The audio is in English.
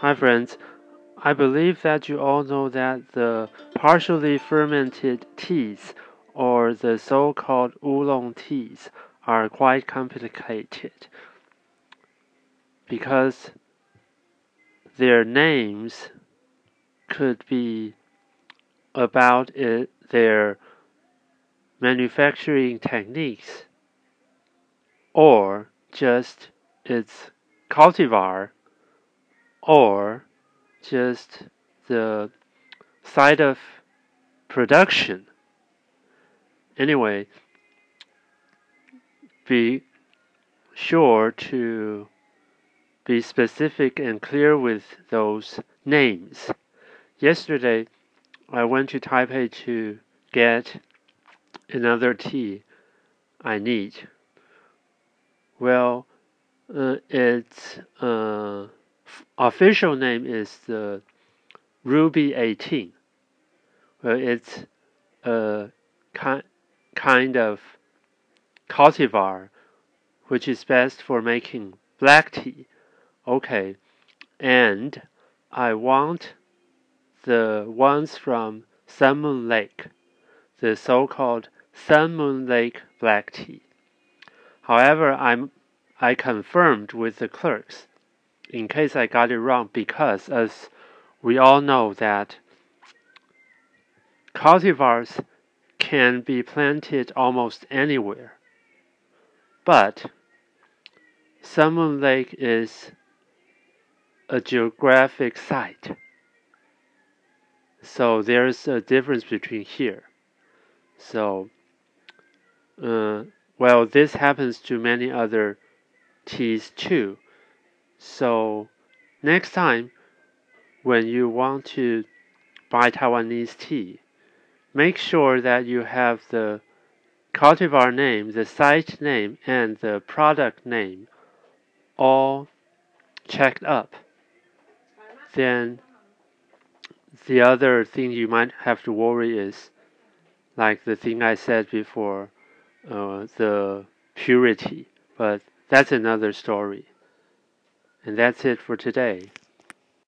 Hi, friends. I believe that you all know that the partially fermented teas, or the so called oolong teas, are quite complicated because their names could be about it, their manufacturing techniques or just its cultivar or just the side of production. Anyway, be sure to be specific and clear with those names. Yesterday, I went to Taipei to get another tea I need. Well, uh, its uh, official name is the Ruby 18. Well, it's a ki kind of cultivar which is best for making black tea. Okay, and I want the ones from Sun Moon Lake, the so called Sun Moon Lake black tea. However, I'm, I confirmed with the clerks in case I got it wrong because, as we all know, that cultivars can be planted almost anywhere. But Sun Moon Lake is a geographic site. So there's a difference between here. So, uh, well, this happens to many other teas too. So, next time when you want to buy Taiwanese tea, make sure that you have the cultivar name, the site name, and the product name all checked up. Then the other thing you might have to worry is like the thing I said before, uh, the purity. But that's another story. And that's it for today.